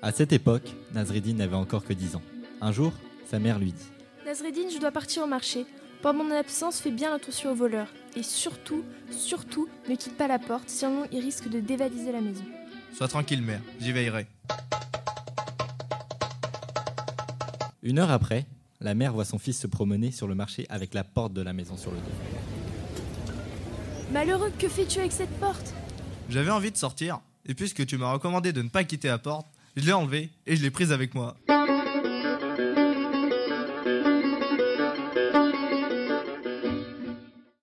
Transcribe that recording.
À cette époque, Nazreddin n'avait encore que 10 ans. Un jour, sa mère lui dit Nazreddin, je dois partir au marché. Pendant mon absence, fais bien attention aux voleurs. Et surtout, surtout, ne quitte pas la porte, sinon ils risquent de dévaliser la maison. Sois tranquille, mère, j'y veillerai. Une heure après, la mère voit son fils se promener sur le marché avec la porte de la maison sur le dos. Malheureux, que fais-tu avec cette porte? J'avais envie de sortir, et puisque tu m'as recommandé de ne pas quitter la porte, je l'ai enlevée et je l'ai prise avec moi.